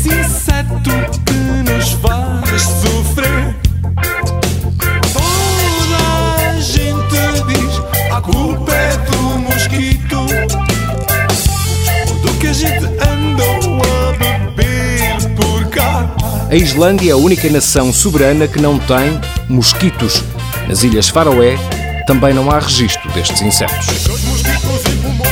esse inseto que nos faz sofrer. Toda a gente diz a culpa é do mosquito. Do que a gente andou a beber por cá. A Islândia é a única nação soberana que não tem mosquitos. Nas Ilhas Faroé também não há registro destes insetos. Os mosquitos